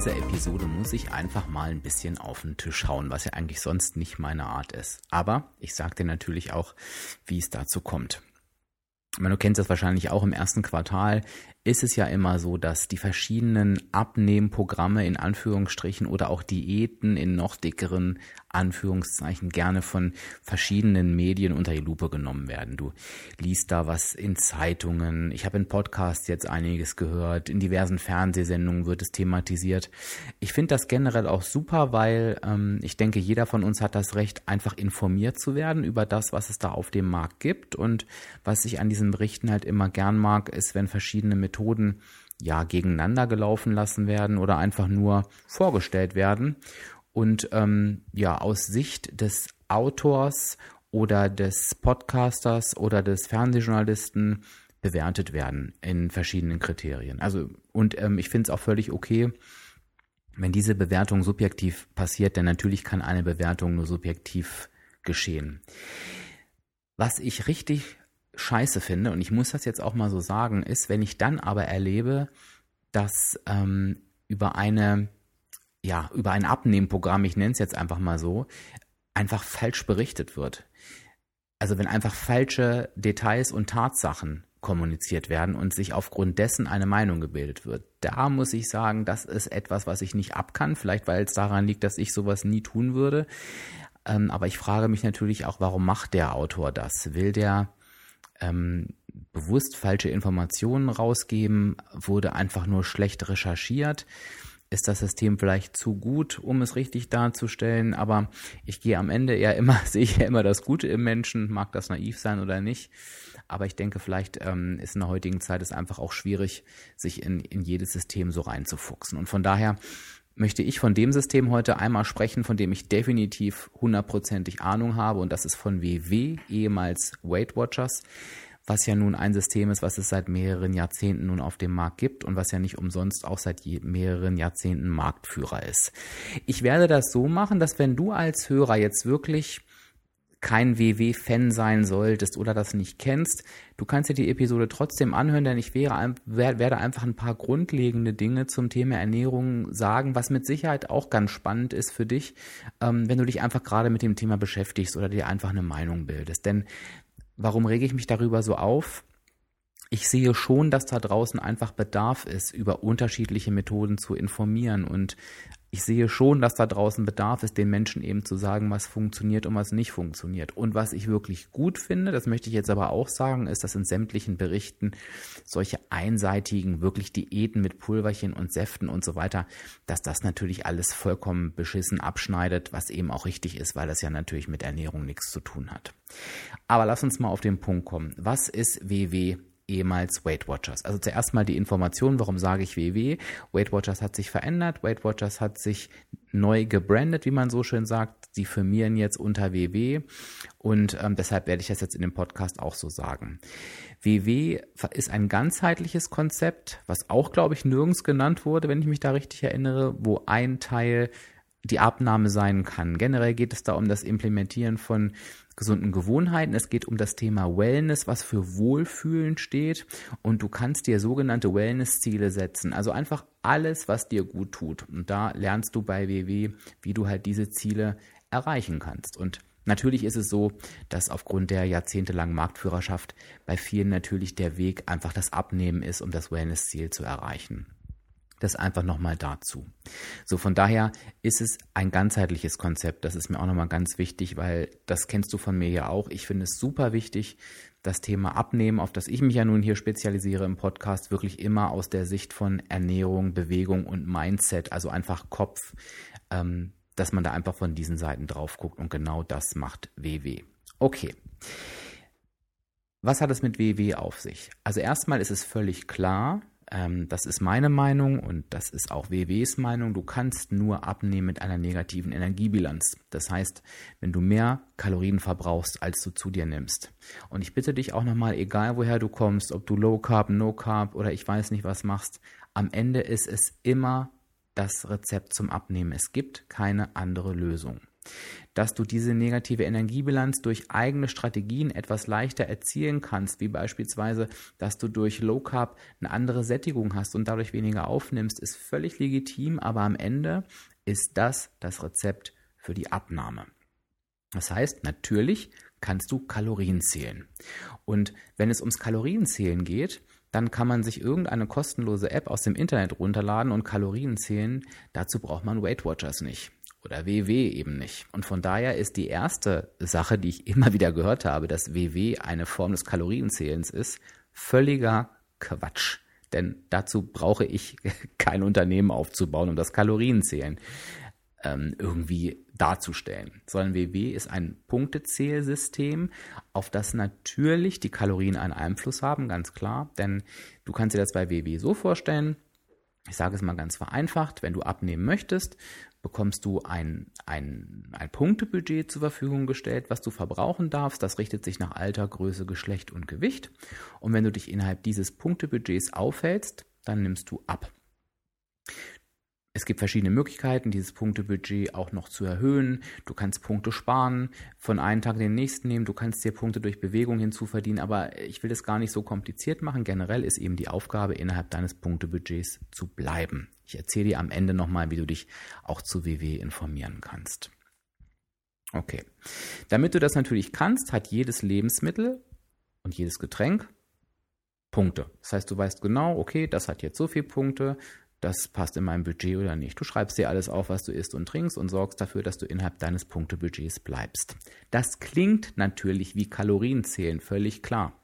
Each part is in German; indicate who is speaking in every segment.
Speaker 1: dieser Episode muss ich einfach mal ein bisschen auf den Tisch hauen, was ja eigentlich sonst nicht meine Art ist. Aber ich sage dir natürlich auch, wie es dazu kommt. Du kennst das wahrscheinlich auch im ersten Quartal ist es ja immer so, dass die verschiedenen Abnehmprogramme in Anführungsstrichen oder auch Diäten in noch dickeren Anführungszeichen gerne von verschiedenen Medien unter die Lupe genommen werden. Du liest da was in Zeitungen, ich habe in Podcasts jetzt einiges gehört, in diversen Fernsehsendungen wird es thematisiert. Ich finde das generell auch super, weil ähm, ich denke, jeder von uns hat das Recht, einfach informiert zu werden über das, was es da auf dem Markt gibt. Und was ich an Berichten halt immer gern mag, ist, wenn verschiedene Methoden ja gegeneinander gelaufen lassen werden oder einfach nur vorgestellt werden und ähm, ja aus Sicht des Autors oder des Podcasters oder des Fernsehjournalisten bewertet werden in verschiedenen Kriterien. Also und ähm, ich finde es auch völlig okay, wenn diese Bewertung subjektiv passiert, denn natürlich kann eine Bewertung nur subjektiv geschehen. Was ich richtig scheiße finde, und ich muss das jetzt auch mal so sagen, ist, wenn ich dann aber erlebe, dass ähm, über eine, ja, über ein Abnehmprogramm, ich nenne es jetzt einfach mal so, einfach falsch berichtet wird. Also wenn einfach falsche Details und Tatsachen kommuniziert werden und sich aufgrund dessen eine Meinung gebildet wird. Da muss ich sagen, das ist etwas, was ich nicht abkann, vielleicht weil es daran liegt, dass ich sowas nie tun würde. Ähm, aber ich frage mich natürlich auch, warum macht der Autor das? Will der ähm, bewusst falsche Informationen rausgeben, wurde einfach nur schlecht recherchiert. Ist das System vielleicht zu gut, um es richtig darzustellen? Aber ich gehe am Ende eher immer, sehe ich ja immer das Gute im Menschen, mag das naiv sein oder nicht. Aber ich denke, vielleicht ähm, ist in der heutigen Zeit es einfach auch schwierig, sich in, in jedes System so reinzufuchsen. Und von daher möchte ich von dem System heute einmal sprechen, von dem ich definitiv hundertprozentig Ahnung habe und das ist von WW, ehemals Weight Watchers, was ja nun ein System ist, was es seit mehreren Jahrzehnten nun auf dem Markt gibt und was ja nicht umsonst auch seit mehreren Jahrzehnten Marktführer ist. Ich werde das so machen, dass wenn du als Hörer jetzt wirklich kein WW-Fan sein solltest oder das nicht kennst, du kannst dir die Episode trotzdem anhören, denn ich wäre, werde einfach ein paar grundlegende Dinge zum Thema Ernährung sagen, was mit Sicherheit auch ganz spannend ist für dich, ähm, wenn du dich einfach gerade mit dem Thema beschäftigst oder dir einfach eine Meinung bildest. Denn warum rege ich mich darüber so auf? ich sehe schon, dass da draußen einfach Bedarf ist, über unterschiedliche Methoden zu informieren und ich sehe schon, dass da draußen Bedarf ist, den Menschen eben zu sagen, was funktioniert und was nicht funktioniert. Und was ich wirklich gut finde, das möchte ich jetzt aber auch sagen, ist, dass in sämtlichen Berichten solche einseitigen, wirklich Diäten mit Pulverchen und Säften und so weiter, dass das natürlich alles vollkommen beschissen abschneidet, was eben auch richtig ist, weil das ja natürlich mit Ernährung nichts zu tun hat. Aber lass uns mal auf den Punkt kommen. Was ist WW ehemals Weight Watchers. Also zuerst mal die Information, warum sage ich WW? Weight Watchers hat sich verändert, Weight Watchers hat sich neu gebrandet, wie man so schön sagt. Sie firmieren jetzt unter WW und ähm, deshalb werde ich das jetzt in dem Podcast auch so sagen. WW ist ein ganzheitliches Konzept, was auch, glaube ich, nirgends genannt wurde, wenn ich mich da richtig erinnere, wo ein Teil die Abnahme sein kann. Generell geht es da um das Implementieren von gesunden Gewohnheiten. Es geht um das Thema Wellness, was für Wohlfühlen steht. Und du kannst dir sogenannte Wellness-Ziele setzen. Also einfach alles, was dir gut tut. Und da lernst du bei WW, wie du halt diese Ziele erreichen kannst. Und Natürlich ist es so, dass aufgrund der jahrzehntelangen Marktführerschaft bei vielen natürlich der Weg einfach das Abnehmen ist, um das Wellness-Ziel zu erreichen. Das einfach nochmal dazu. So, von daher ist es ein ganzheitliches Konzept. Das ist mir auch nochmal ganz wichtig, weil das kennst du von mir ja auch. Ich finde es super wichtig, das Thema Abnehmen, auf das ich mich ja nun hier spezialisiere im Podcast, wirklich immer aus der Sicht von Ernährung, Bewegung und Mindset, also einfach Kopf, ähm, dass man da einfach von diesen Seiten drauf guckt und genau das macht WW. Okay. Was hat es mit WW auf sich? Also erstmal ist es völlig klar, ähm, das ist meine Meinung und das ist auch WWs Meinung, du kannst nur abnehmen mit einer negativen Energiebilanz. Das heißt, wenn du mehr Kalorien verbrauchst, als du zu dir nimmst. Und ich bitte dich auch nochmal, egal woher du kommst, ob du Low Carb, No Carb oder ich weiß nicht was machst, am Ende ist es immer das Rezept zum Abnehmen. Es gibt keine andere Lösung dass du diese negative Energiebilanz durch eigene Strategien etwas leichter erzielen kannst, wie beispielsweise, dass du durch Low Carb eine andere Sättigung hast und dadurch weniger aufnimmst, ist völlig legitim, aber am Ende ist das das Rezept für die Abnahme. Das heißt, natürlich kannst du Kalorien zählen. Und wenn es ums Kalorienzählen geht, dann kann man sich irgendeine kostenlose App aus dem Internet runterladen und Kalorien zählen. Dazu braucht man Weight Watchers nicht oder WW eben nicht. Und von daher ist die erste Sache, die ich immer wieder gehört habe, dass WW eine Form des Kalorienzählens ist, völliger Quatsch. Denn dazu brauche ich kein Unternehmen aufzubauen, um das Kalorienzählen ähm, irgendwie darzustellen. Sondern WW ist ein Punktezählsystem, auf das natürlich die Kalorien einen Einfluss haben, ganz klar. Denn du kannst dir das bei WW so vorstellen, ich sage es mal ganz vereinfacht, wenn du abnehmen möchtest, bekommst du ein, ein, ein Punktebudget zur Verfügung gestellt, was du verbrauchen darfst. Das richtet sich nach Alter, Größe, Geschlecht und Gewicht. Und wenn du dich innerhalb dieses Punktebudgets aufhältst, dann nimmst du ab. Es gibt verschiedene Möglichkeiten, dieses Punktebudget auch noch zu erhöhen. Du kannst Punkte sparen, von einem Tag in den nächsten nehmen, du kannst dir Punkte durch Bewegung hinzuverdienen, aber ich will das gar nicht so kompliziert machen. Generell ist eben die Aufgabe, innerhalb deines Punktebudgets zu bleiben. Ich erzähle dir am Ende nochmal, wie du dich auch zu WW informieren kannst. Okay. Damit du das natürlich kannst, hat jedes Lebensmittel und jedes Getränk Punkte. Das heißt, du weißt genau, okay, das hat jetzt so viele Punkte, das passt in mein Budget oder nicht. Du schreibst dir alles auf, was du isst und trinkst und sorgst dafür, dass du innerhalb deines Punktebudgets bleibst. Das klingt natürlich wie Kalorienzählen, völlig klar.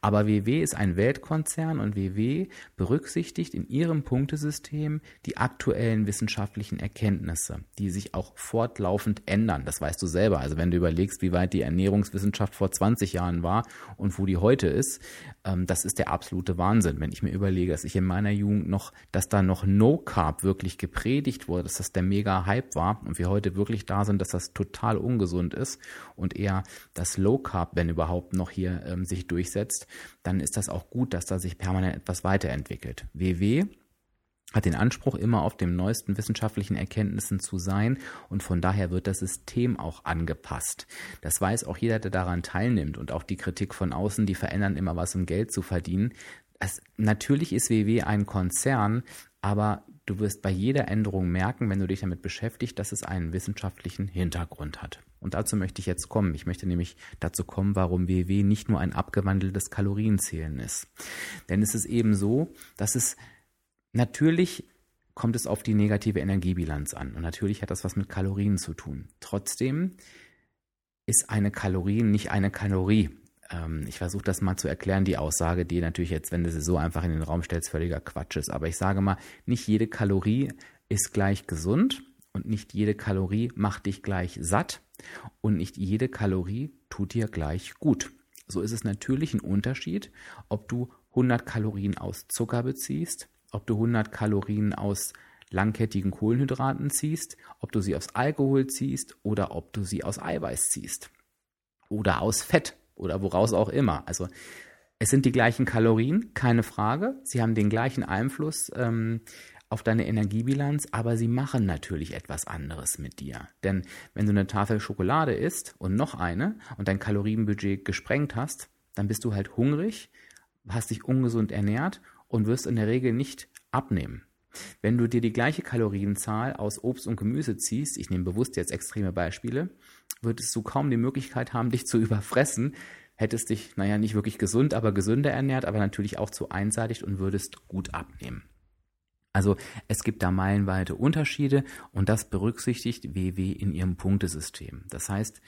Speaker 1: Aber WW ist ein Weltkonzern und WW berücksichtigt in ihrem Punktesystem die aktuellen wissenschaftlichen Erkenntnisse, die sich auch fortlaufend ändern. Das weißt du selber. Also wenn du überlegst, wie weit die Ernährungswissenschaft vor 20 Jahren war und wo die heute ist, ähm, das ist der absolute Wahnsinn. Wenn ich mir überlege, dass ich in meiner Jugend noch, dass da noch No Carb wirklich gepredigt wurde, dass das der mega Hype war und wir heute wirklich da sind, dass das total ungesund ist und eher das Low Carb, wenn überhaupt noch hier ähm, sich durchsetzt, dann ist das auch gut, dass da sich permanent etwas weiterentwickelt. WW hat den Anspruch, immer auf dem neuesten wissenschaftlichen Erkenntnissen zu sein und von daher wird das System auch angepasst. Das weiß auch jeder, der daran teilnimmt und auch die Kritik von außen, die verändern immer was, um Geld zu verdienen. Es, natürlich ist WW ein Konzern, aber du wirst bei jeder Änderung merken, wenn du dich damit beschäftigst, dass es einen wissenschaftlichen Hintergrund hat. Und dazu möchte ich jetzt kommen. Ich möchte nämlich dazu kommen, warum WW nicht nur ein abgewandeltes Kalorienzählen ist. Denn es ist eben so, dass es natürlich kommt es auf die negative Energiebilanz an. Und natürlich hat das was mit Kalorien zu tun. Trotzdem ist eine Kalorie nicht eine Kalorie. Ähm, ich versuche das mal zu erklären, die Aussage, die natürlich jetzt, wenn du sie so einfach in den Raum stellst, völliger Quatsch ist. Aber ich sage mal, nicht jede Kalorie ist gleich gesund und nicht jede Kalorie macht dich gleich satt und nicht jede Kalorie tut dir gleich gut. So ist es natürlich ein Unterschied, ob du 100 Kalorien aus Zucker beziehst, ob du 100 Kalorien aus langkettigen Kohlenhydraten ziehst, ob du sie aus Alkohol ziehst oder ob du sie aus Eiweiß ziehst oder aus Fett oder woraus auch immer. Also es sind die gleichen Kalorien, keine Frage. Sie haben den gleichen Einfluss ähm, auf deine Energiebilanz, aber sie machen natürlich etwas anderes mit dir. Denn wenn du eine Tafel Schokolade isst und noch eine und dein Kalorienbudget gesprengt hast, dann bist du halt hungrig, hast dich ungesund ernährt und wirst in der Regel nicht abnehmen. Wenn du dir die gleiche Kalorienzahl aus Obst und Gemüse ziehst, ich nehme bewusst jetzt extreme Beispiele, würdest du kaum die Möglichkeit haben, dich zu überfressen, hättest dich, naja, nicht wirklich gesund, aber gesünder ernährt, aber natürlich auch zu einseitig und würdest gut abnehmen. Also es gibt da meilenweite Unterschiede und das berücksichtigt WW in ihrem Punktesystem. Das heißt,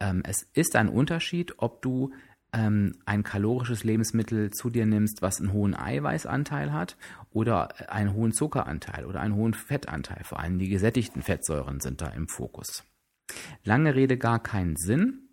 Speaker 1: ähm, es ist ein Unterschied, ob du ähm, ein kalorisches Lebensmittel zu dir nimmst, was einen hohen Eiweißanteil hat oder einen hohen Zuckeranteil oder einen hohen Fettanteil. Vor allem die gesättigten Fettsäuren sind da im Fokus. Lange Rede gar keinen Sinn.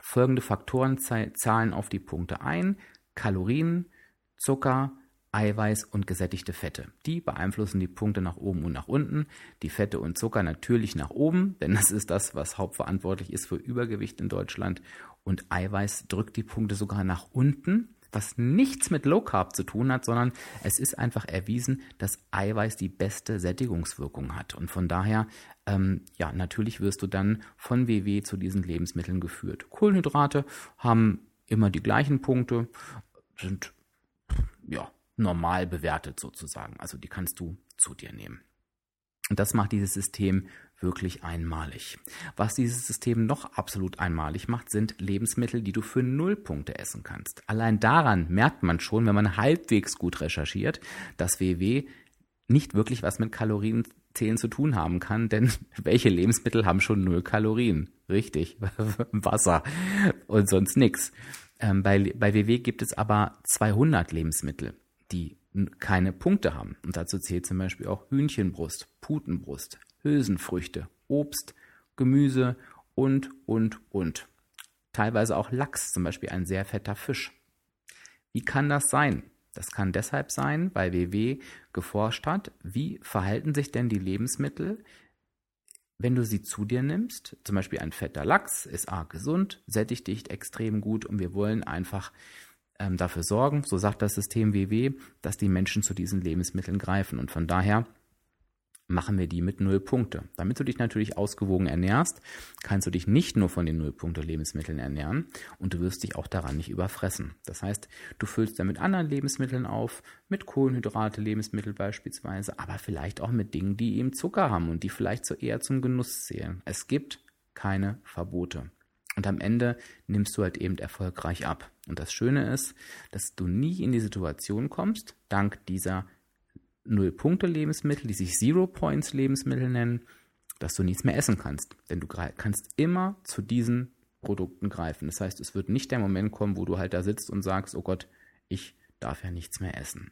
Speaker 1: Folgende Faktoren zahlen auf die Punkte ein. Kalorien, Zucker, Eiweiß und gesättigte Fette. Die beeinflussen die Punkte nach oben und nach unten. Die Fette und Zucker natürlich nach oben, denn das ist das, was hauptverantwortlich ist für Übergewicht in Deutschland. Und Eiweiß drückt die Punkte sogar nach unten was nichts mit Low Carb zu tun hat, sondern es ist einfach erwiesen, dass Eiweiß die beste Sättigungswirkung hat. Und von daher, ähm, ja, natürlich wirst du dann von WW zu diesen Lebensmitteln geführt. Kohlenhydrate haben immer die gleichen Punkte, sind ja normal bewertet sozusagen. Also die kannst du zu dir nehmen. Und das macht dieses System wirklich einmalig. Was dieses System noch absolut einmalig macht, sind Lebensmittel, die du für null Punkte essen kannst. Allein daran merkt man schon, wenn man halbwegs gut recherchiert, dass WW nicht wirklich was mit Kalorienzählen zu tun haben kann, denn welche Lebensmittel haben schon null Kalorien? Richtig, Wasser und sonst nichts. Ähm, bei, bei WW gibt es aber 200 Lebensmittel, die keine Punkte haben. Und dazu zählt zum Beispiel auch Hühnchenbrust, Putenbrust, Hülsenfrüchte, Obst, Gemüse und, und, und. Teilweise auch Lachs, zum Beispiel ein sehr fetter Fisch. Wie kann das sein? Das kann deshalb sein, weil WW geforscht hat, wie verhalten sich denn die Lebensmittel, wenn du sie zu dir nimmst. Zum Beispiel ein fetter Lachs ist arg gesund, sättigt dich extrem gut und wir wollen einfach ähm, dafür sorgen, so sagt das System WW, dass die Menschen zu diesen Lebensmitteln greifen. Und von daher machen wir die mit null Punkte. Damit du dich natürlich ausgewogen ernährst, kannst du dich nicht nur von den Nullpunkte Lebensmitteln ernähren und du wirst dich auch daran nicht überfressen. Das heißt, du füllst dann mit anderen Lebensmitteln auf, mit Kohlenhydrate, Lebensmittel beispielsweise, aber vielleicht auch mit Dingen, die eben Zucker haben und die vielleicht so eher zum Genuss zählen. Es gibt keine Verbote. Und am Ende nimmst du halt eben erfolgreich ab. Und das Schöne ist, dass du nie in die Situation kommst, dank dieser Null-Punkte-Lebensmittel, die sich Zero-Points-Lebensmittel nennen, dass du nichts mehr essen kannst. Denn du kannst immer zu diesen Produkten greifen. Das heißt, es wird nicht der Moment kommen, wo du halt da sitzt und sagst, oh Gott, ich darf ja nichts mehr essen.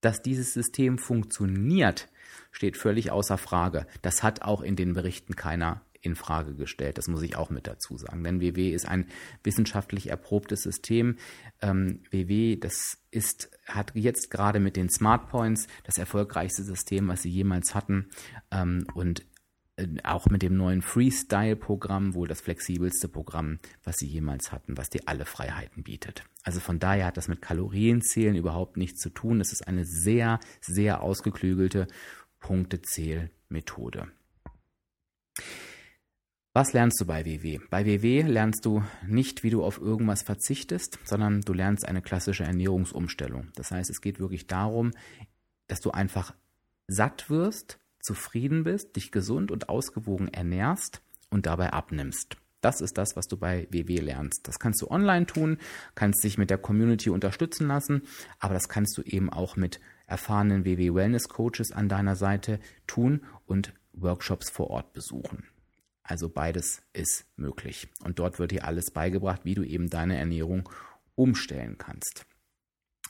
Speaker 1: Dass dieses System funktioniert, steht völlig außer Frage. Das hat auch in den Berichten keiner in Frage gestellt. Das muss ich auch mit dazu sagen. Denn WW ist ein wissenschaftlich erprobtes System. Ähm, WW, das ist, hat jetzt gerade mit den Smart Points das erfolgreichste System, was sie jemals hatten. Ähm, und äh, auch mit dem neuen Freestyle-Programm wohl das flexibelste Programm, was sie jemals hatten, was dir alle Freiheiten bietet. Also von daher hat das mit Kalorienzählen überhaupt nichts zu tun. Es ist eine sehr, sehr ausgeklügelte Punktezählmethode. Was lernst du bei WW? Bei WW lernst du nicht, wie du auf irgendwas verzichtest, sondern du lernst eine klassische Ernährungsumstellung. Das heißt, es geht wirklich darum, dass du einfach satt wirst, zufrieden bist, dich gesund und ausgewogen ernährst und dabei abnimmst. Das ist das, was du bei WW lernst. Das kannst du online tun, kannst dich mit der Community unterstützen lassen, aber das kannst du eben auch mit erfahrenen WW Wellness Coaches an deiner Seite tun und Workshops vor Ort besuchen. Also beides ist möglich. Und dort wird dir alles beigebracht, wie du eben deine Ernährung umstellen kannst.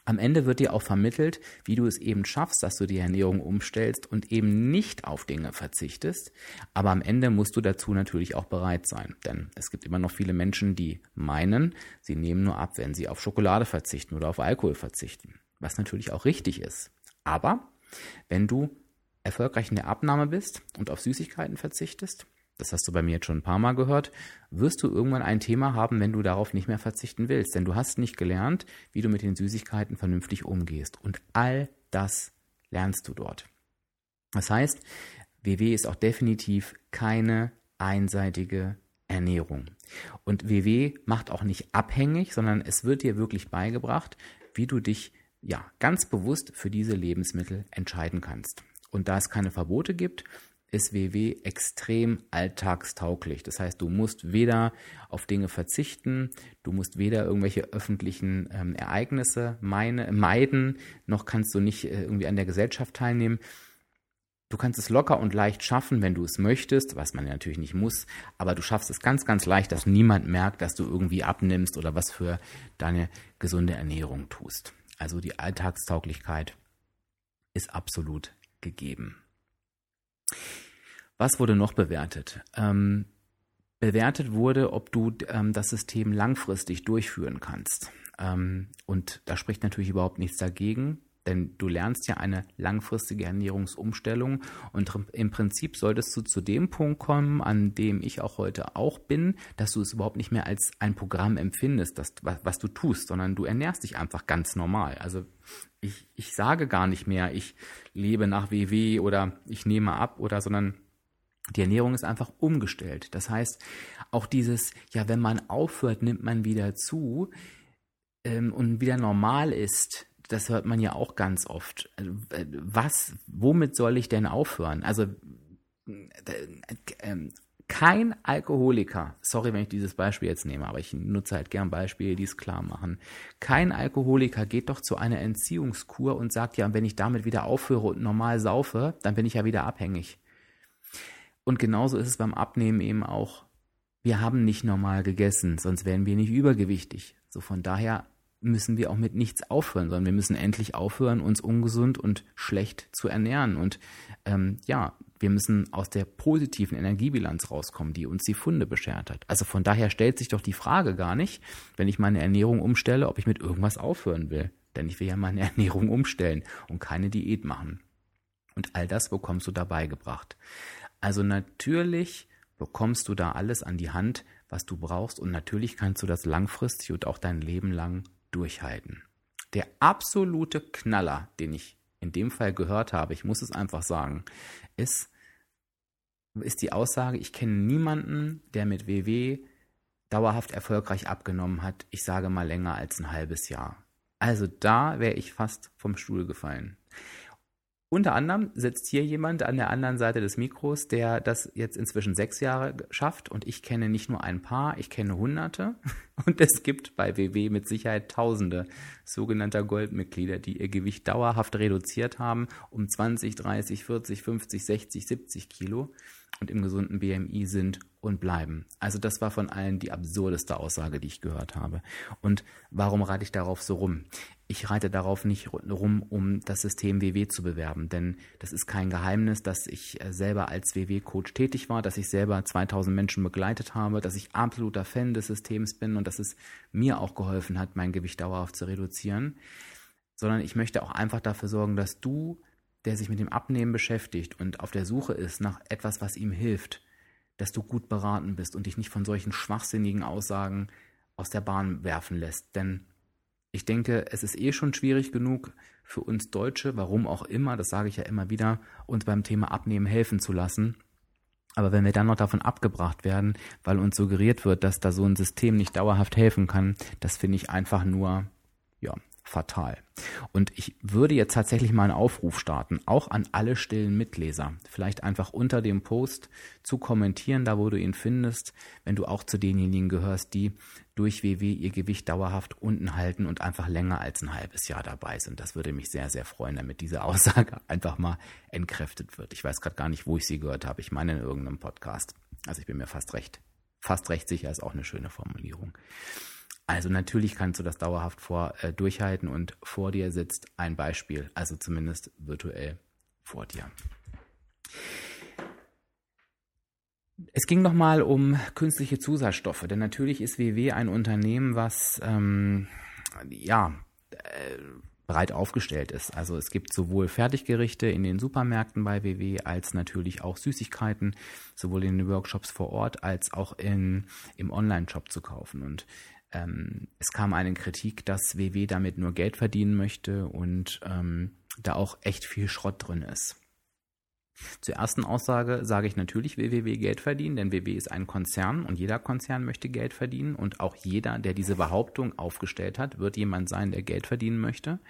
Speaker 1: Am Ende wird dir auch vermittelt, wie du es eben schaffst, dass du die Ernährung umstellst und eben nicht auf Dinge verzichtest. Aber am Ende musst du dazu natürlich auch bereit sein. Denn es gibt immer noch viele Menschen, die meinen, sie nehmen nur ab, wenn sie auf Schokolade verzichten oder auf Alkohol verzichten. Was natürlich auch richtig ist. Aber wenn du erfolgreich in der Abnahme bist und auf Süßigkeiten verzichtest, das hast du bei mir jetzt schon ein paar Mal gehört, wirst du irgendwann ein Thema haben, wenn du darauf nicht mehr verzichten willst. Denn du hast nicht gelernt, wie du mit den Süßigkeiten vernünftig umgehst. Und all das lernst du dort. Das heißt, WW ist auch definitiv keine einseitige Ernährung. Und WW macht auch nicht abhängig, sondern es wird dir wirklich beigebracht, wie du dich ja ganz bewusst für diese Lebensmittel entscheiden kannst. Und da es keine Verbote gibt, ist WW extrem alltagstauglich. Das heißt, du musst weder auf Dinge verzichten, du musst weder irgendwelche öffentlichen ähm, Ereignisse meine, meiden, noch kannst du nicht äh, irgendwie an der Gesellschaft teilnehmen. Du kannst es locker und leicht schaffen, wenn du es möchtest, was man ja natürlich nicht muss, aber du schaffst es ganz, ganz leicht, dass niemand merkt, dass du irgendwie abnimmst oder was für deine gesunde Ernährung tust. Also die Alltagstauglichkeit ist absolut gegeben. Was wurde noch bewertet? Ähm, bewertet wurde, ob du ähm, das System langfristig durchführen kannst. Ähm, und da spricht natürlich überhaupt nichts dagegen. Denn du lernst ja eine langfristige Ernährungsumstellung und im Prinzip solltest du zu dem Punkt kommen, an dem ich auch heute auch bin, dass du es überhaupt nicht mehr als ein Programm empfindest, das, was, du tust, sondern du ernährst dich einfach ganz normal. Also ich, ich sage gar nicht mehr, ich lebe nach WW oder ich nehme ab oder, sondern die Ernährung ist einfach umgestellt. Das heißt, auch dieses, ja, wenn man aufhört, nimmt man wieder zu ähm, und wieder normal ist, das hört man ja auch ganz oft. Was, womit soll ich denn aufhören? Also äh, äh, kein Alkoholiker, sorry, wenn ich dieses Beispiel jetzt nehme, aber ich nutze halt gern Beispiele, die es klar machen. Kein Alkoholiker geht doch zu einer Entziehungskur und sagt, ja, wenn ich damit wieder aufhöre und normal saufe, dann bin ich ja wieder abhängig. Und genauso ist es beim Abnehmen eben auch. Wir haben nicht normal gegessen, sonst wären wir nicht übergewichtig. So von daher müssen wir auch mit nichts aufhören, sondern wir müssen endlich aufhören, uns ungesund und schlecht zu ernähren. Und ähm, ja, wir müssen aus der positiven Energiebilanz rauskommen, die uns die Funde beschert hat. Also von daher stellt sich doch die Frage gar nicht, wenn ich meine Ernährung umstelle, ob ich mit irgendwas aufhören will. Denn ich will ja meine Ernährung umstellen und keine Diät machen. Und all das bekommst du dabei gebracht. Also natürlich bekommst du da alles an die Hand, was du brauchst und natürlich kannst du das langfristig und auch dein Leben lang durchhalten. Der absolute Knaller, den ich in dem Fall gehört habe, ich muss es einfach sagen, ist, ist die Aussage, ich kenne niemanden, der mit WW dauerhaft erfolgreich abgenommen hat, ich sage mal länger als ein halbes Jahr. Also da wäre ich fast vom Stuhl gefallen. Unter anderem sitzt hier jemand an der anderen Seite des Mikros, der das jetzt inzwischen sechs Jahre schafft und ich kenne nicht nur ein paar, ich kenne Hunderte und es gibt bei WW mit Sicherheit Tausende sogenannter Goldmitglieder, die ihr Gewicht dauerhaft reduziert haben um 20, 30, 40, 50, 60, 70 Kilo und im gesunden BMI sind und bleiben. Also das war von allen die absurdeste Aussage, die ich gehört habe. Und warum reite ich darauf so rum? Ich reite darauf nicht rum, um das System WW zu bewerben, denn das ist kein Geheimnis, dass ich äh, selber als WW-Coach tätig war, dass ich selber 2000 Menschen begleitet habe, dass ich absoluter Fan des Systems bin und dass es mir auch geholfen hat, mein Gewicht dauerhaft zu reduzieren, sondern ich möchte auch einfach dafür sorgen, dass du der sich mit dem Abnehmen beschäftigt und auf der Suche ist nach etwas, was ihm hilft, dass du gut beraten bist und dich nicht von solchen schwachsinnigen Aussagen aus der Bahn werfen lässt. Denn ich denke, es ist eh schon schwierig genug für uns Deutsche, warum auch immer, das sage ich ja immer wieder, uns beim Thema Abnehmen helfen zu lassen. Aber wenn wir dann noch davon abgebracht werden, weil uns suggeriert wird, dass da so ein System nicht dauerhaft helfen kann, das finde ich einfach nur, ja, fatal. Und ich würde jetzt tatsächlich mal einen Aufruf starten, auch an alle stillen Mitleser. Vielleicht einfach unter dem Post zu kommentieren, da wo du ihn findest, wenn du auch zu denjenigen gehörst, die durch WW ihr Gewicht dauerhaft unten halten und einfach länger als ein halbes Jahr dabei sind. Das würde mich sehr, sehr freuen, damit diese Aussage einfach mal entkräftet wird. Ich weiß gerade gar nicht, wo ich sie gehört habe. Ich meine in irgendeinem Podcast. Also ich bin mir fast recht, fast recht sicher, ist auch eine schöne Formulierung. Also natürlich kannst du das dauerhaft vor, äh, durchhalten und vor dir sitzt ein Beispiel, also zumindest virtuell vor dir. Es ging nochmal um künstliche Zusatzstoffe, denn natürlich ist WW ein Unternehmen, was ähm, ja äh, breit aufgestellt ist. Also es gibt sowohl Fertiggerichte in den Supermärkten bei WW als natürlich auch Süßigkeiten, sowohl in den Workshops vor Ort als auch in, im Online-Shop zu kaufen. Und ähm, es kam eine Kritik, dass WW damit nur Geld verdienen möchte und ähm, da auch echt viel Schrott drin ist. Zur ersten Aussage sage ich natürlich, WWW Geld verdienen, denn WW ist ein Konzern und jeder Konzern möchte Geld verdienen und auch jeder, der diese Behauptung aufgestellt hat, wird jemand sein, der Geld verdienen möchte.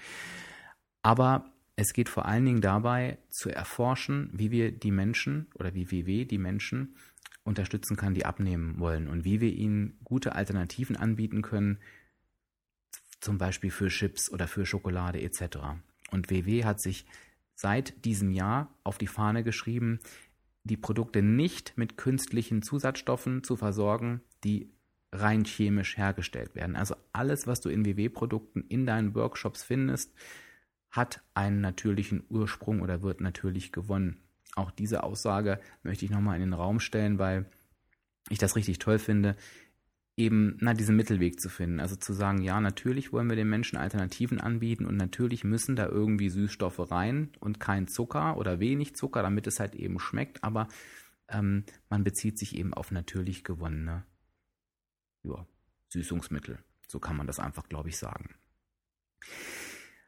Speaker 1: Aber es geht vor allen Dingen dabei zu erforschen, wie wir die Menschen oder wie WW die Menschen unterstützen kann, die abnehmen wollen und wie wir ihnen gute Alternativen anbieten können, zum Beispiel für Chips oder für Schokolade etc. Und WW hat sich seit diesem Jahr auf die Fahne geschrieben, die Produkte nicht mit künstlichen Zusatzstoffen zu versorgen, die rein chemisch hergestellt werden. Also alles, was du in WW-Produkten in deinen Workshops findest, hat einen natürlichen Ursprung oder wird natürlich gewonnen. Auch diese Aussage möchte ich nochmal in den Raum stellen, weil ich das richtig toll finde. eben, na, diesen Mittelweg zu finden. Also zu sagen, ja, natürlich wollen wir den Menschen Alternativen anbieten und natürlich müssen da irgendwie Süßstoffe rein und kein Zucker oder wenig Zucker, damit es halt eben schmeckt, aber ähm, man bezieht sich eben auf natürlich gewonnene ja, Süßungsmittel. So kann man das einfach, glaube ich, sagen.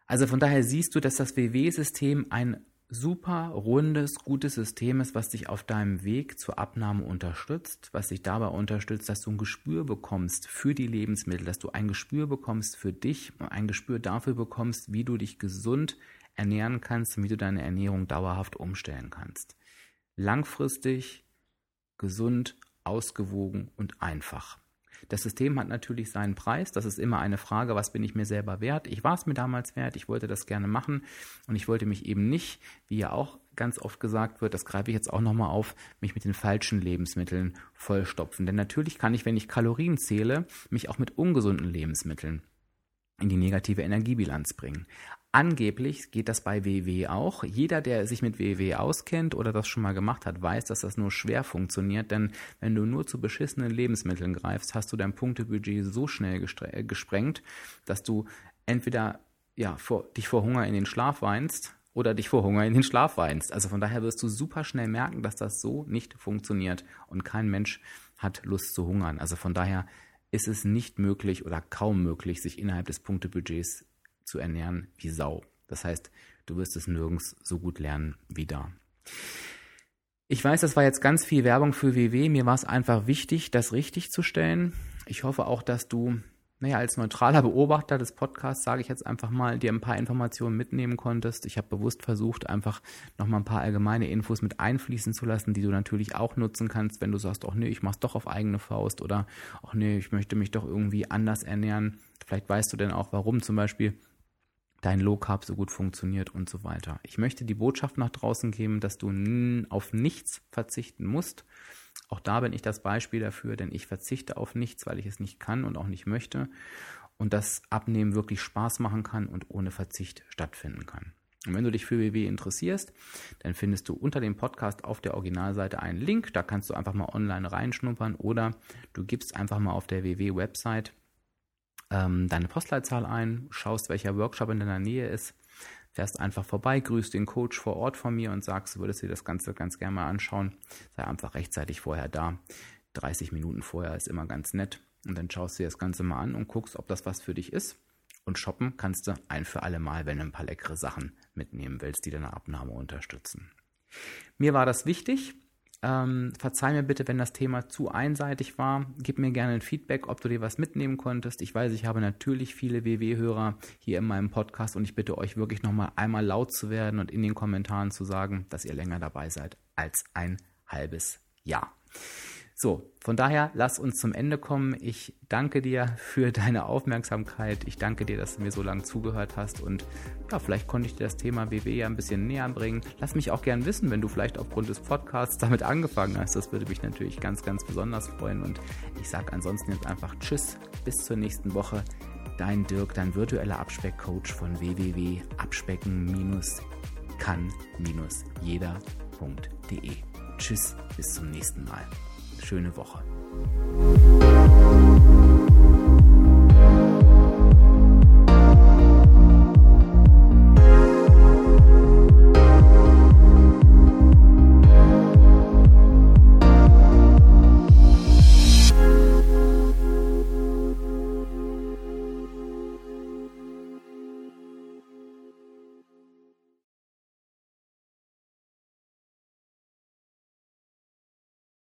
Speaker 1: Also von daher siehst du, dass das WW-System ein super rundes, gutes System ist, was dich auf deinem Weg zur Abnahme unterstützt, was dich dabei unterstützt, dass du ein Gespür bekommst für die Lebensmittel, dass du ein Gespür bekommst für dich und ein Gespür dafür bekommst, wie du dich gesund ernähren kannst und wie du deine Ernährung dauerhaft umstellen kannst. Langfristig, gesund, ausgewogen und einfach. Das System hat natürlich seinen Preis. Das ist immer eine Frage, was bin ich mir selber wert? Ich war es mir damals wert, ich wollte das gerne machen und ich wollte mich eben nicht, wie ja auch ganz oft gesagt wird, das greife ich jetzt auch nochmal auf, mich mit den falschen Lebensmitteln vollstopfen. Denn natürlich kann ich, wenn ich Kalorien zähle, mich auch mit ungesunden Lebensmitteln in die negative Energiebilanz bringen. Angeblich geht das bei WW auch. Jeder, der sich mit WW auskennt oder das schon mal gemacht hat, weiß, dass das nur schwer funktioniert, denn wenn du nur zu beschissenen Lebensmitteln greifst, hast du dein Punktebudget so schnell äh, gesprengt, dass du entweder ja, vor, dich vor Hunger in den Schlaf weinst oder dich vor Hunger in den Schlaf weinst. Also von daher wirst du super schnell merken, dass das so nicht funktioniert und kein Mensch hat Lust zu hungern. Also von daher ist es nicht möglich oder kaum möglich, sich innerhalb des Punktebudgets zu ernähren wie Sau. Das heißt, du wirst es nirgends so gut lernen wie da. Ich weiß, das war jetzt ganz viel Werbung für WW. Mir war es einfach wichtig, das richtig zu stellen. Ich hoffe auch, dass du, naja, als neutraler Beobachter des Podcasts, sage ich jetzt einfach mal, dir ein paar Informationen mitnehmen konntest. Ich habe bewusst versucht, einfach nochmal ein paar allgemeine Infos mit einfließen zu lassen, die du natürlich auch nutzen kannst, wenn du sagst, ach nee, ich mach's doch auf eigene Faust oder ach nee, ich möchte mich doch irgendwie anders ernähren. Vielleicht weißt du denn auch, warum zum Beispiel dein Low Carb so gut funktioniert und so weiter. Ich möchte die Botschaft nach draußen geben, dass du auf nichts verzichten musst. Auch da bin ich das Beispiel dafür, denn ich verzichte auf nichts, weil ich es nicht kann und auch nicht möchte. Und das Abnehmen wirklich Spaß machen kann und ohne Verzicht stattfinden kann. Und wenn du dich für WW interessierst, dann findest du unter dem Podcast auf der Originalseite einen Link. Da kannst du einfach mal online reinschnuppern oder du gibst einfach mal auf der WW-Website ähm, deine Postleitzahl ein, schaust, welcher Workshop in deiner Nähe ist, fährst einfach vorbei, grüßt den Coach vor Ort von mir und sagst, du würdest dir das Ganze ganz gerne mal anschauen. Sei einfach rechtzeitig vorher da. 30 Minuten vorher ist immer ganz nett. Und dann schaust du dir das Ganze mal an und guckst, ob das was für dich ist. Und shoppen kannst du ein für alle Mal, wenn du ein paar leckere Sachen mitnehmen willst, die deine Abnahme unterstützen. Mir war das wichtig, ähm, verzeih mir bitte, wenn das Thema zu einseitig war. Gib mir gerne ein Feedback, ob du dir was mitnehmen konntest. Ich weiß, ich habe natürlich viele WW-Hörer hier in meinem Podcast und ich bitte euch wirklich nochmal einmal laut zu werden und in den Kommentaren zu sagen, dass ihr länger dabei seid als ein halbes Jahr. So, von daher lass uns zum Ende kommen. Ich danke dir für deine Aufmerksamkeit. Ich danke dir, dass du mir so lange zugehört hast und ja, vielleicht konnte ich dir das Thema BW ja ein bisschen näher bringen. Lass mich auch gern wissen, wenn du vielleicht aufgrund des Podcasts damit angefangen hast. Das würde mich natürlich ganz, ganz besonders freuen und ich sage ansonsten jetzt einfach Tschüss, bis zur nächsten Woche. Dein Dirk, dein virtueller Abspeckcoach von www.abspecken-kann-jeder.de. Tschüss, bis zum nächsten Mal schöne Woche.